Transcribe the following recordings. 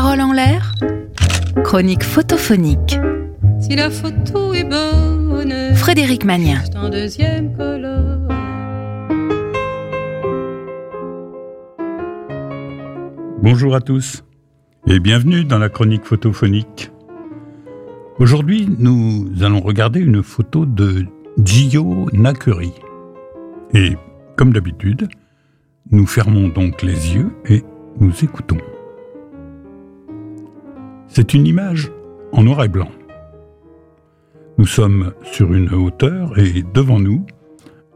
Parole en l'air Chronique photophonique. Si la photo est bonne, Frédéric Magnien. c'est en deuxième colonne. Bonjour à tous et bienvenue dans la chronique photophonique. Aujourd'hui, nous allons regarder une photo de Gio Nakuri. Et comme d'habitude, nous fermons donc les yeux et nous écoutons. C'est une image en noir et blanc. Nous sommes sur une hauteur et devant nous,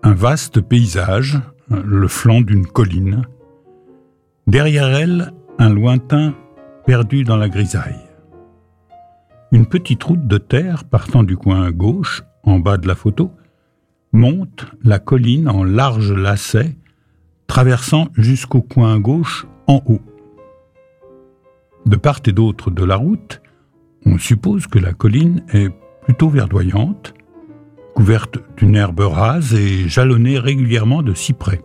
un vaste paysage, le flanc d'une colline. Derrière elle, un lointain perdu dans la grisaille. Une petite route de terre partant du coin gauche, en bas de la photo, monte la colline en large lacet, traversant jusqu'au coin gauche en haut. De part et d'autre de la route, on suppose que la colline est plutôt verdoyante, couverte d'une herbe rase et jalonnée régulièrement de cyprès.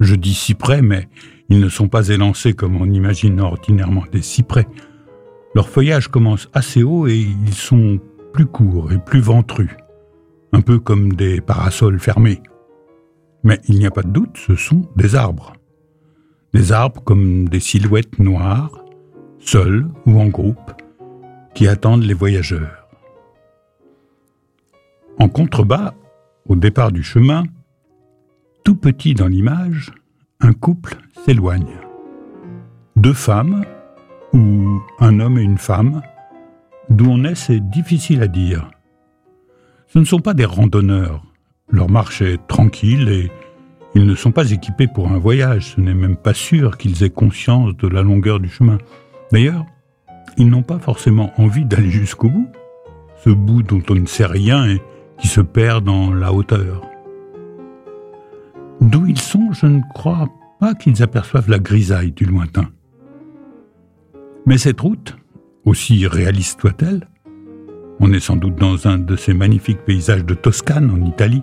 Je dis cyprès, mais ils ne sont pas élancés comme on imagine ordinairement des cyprès. Leur feuillage commence assez haut et ils sont plus courts et plus ventrus, un peu comme des parasols fermés. Mais il n'y a pas de doute, ce sont des arbres. Des arbres comme des silhouettes noires, seuls ou en groupe, qui attendent les voyageurs. En contrebas, au départ du chemin, tout petit dans l'image, un couple s'éloigne. Deux femmes, ou un homme et une femme, d'où on est, c'est difficile à dire. Ce ne sont pas des randonneurs. Leur marche est tranquille et ils ne sont pas équipés pour un voyage. Ce n'est même pas sûr qu'ils aient conscience de la longueur du chemin. D'ailleurs, ils n'ont pas forcément envie d'aller jusqu'au bout. Ce bout dont on ne sait rien et qui se perd dans la hauteur. D'où ils sont, je ne crois pas qu'ils aperçoivent la grisaille du lointain. Mais cette route, aussi réaliste soit-elle, on est sans doute dans un de ces magnifiques paysages de Toscane en Italie,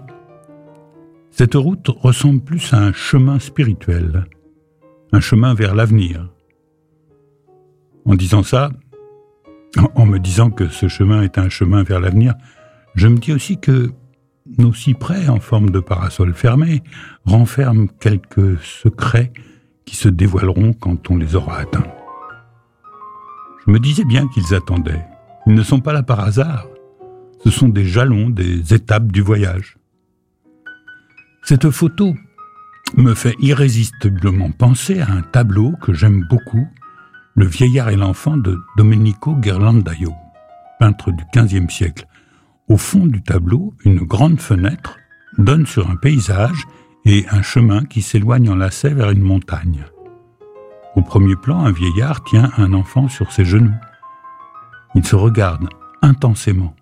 cette route ressemble plus à un chemin spirituel, un chemin vers l'avenir. En disant ça, en me disant que ce chemin est un chemin vers l'avenir, je me dis aussi que nos cyprès en forme de parasol fermé renferment quelques secrets qui se dévoileront quand on les aura atteints. Je me disais bien qu'ils attendaient. Ils ne sont pas là par hasard. Ce sont des jalons, des étapes du voyage. Cette photo me fait irrésistiblement penser à un tableau que j'aime beaucoup, Le vieillard et l'enfant de Domenico Ghirlandaio, peintre du XVe siècle. Au fond du tableau, une grande fenêtre donne sur un paysage et un chemin qui s'éloigne en lacet vers une montagne. Au premier plan, un vieillard tient un enfant sur ses genoux. Il se regarde intensément.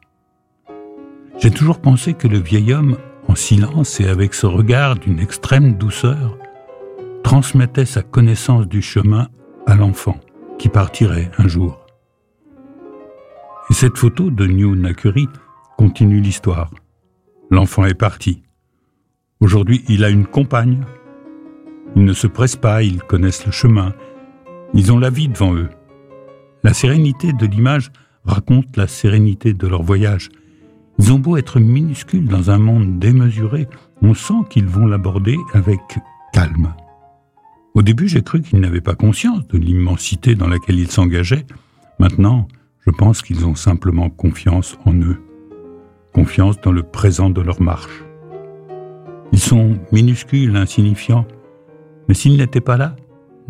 J'ai toujours pensé que le vieil homme, en silence et avec ce regard d'une extrême douceur, transmettait sa connaissance du chemin à l'enfant qui partirait un jour. Et cette photo de New Nakuri continue l'histoire. L'enfant est parti. Aujourd'hui, il a une compagne. Ils ne se pressent pas, ils connaissent le chemin. Ils ont la vie devant eux. La sérénité de l'image raconte la sérénité de leur voyage. Ils ont beau être minuscules dans un monde démesuré, on sent qu'ils vont l'aborder avec calme. Au début, j'ai cru qu'ils n'avaient pas conscience de l'immensité dans laquelle ils s'engageaient. Maintenant, je pense qu'ils ont simplement confiance en eux, confiance dans le présent de leur marche. Ils sont minuscules, insignifiants, mais s'ils n'étaient pas là,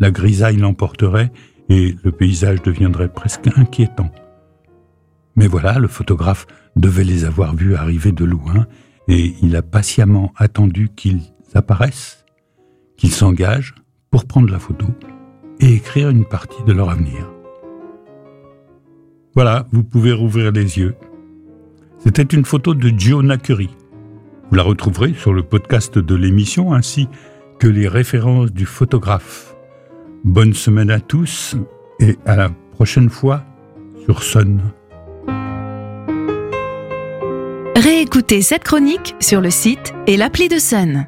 la grisaille l'emporterait et le paysage deviendrait presque inquiétant. Mais voilà, le photographe devait les avoir vus arriver de loin et il a patiemment attendu qu'ils apparaissent, qu'ils s'engagent pour prendre la photo et écrire une partie de leur avenir. Voilà, vous pouvez rouvrir les yeux. C'était une photo de Gio Nakuri. Vous la retrouverez sur le podcast de l'émission ainsi que les références du photographe. Bonne semaine à tous et à la prochaine fois sur Sun. Réécoutez cette chronique sur le site et l'appli de Sun.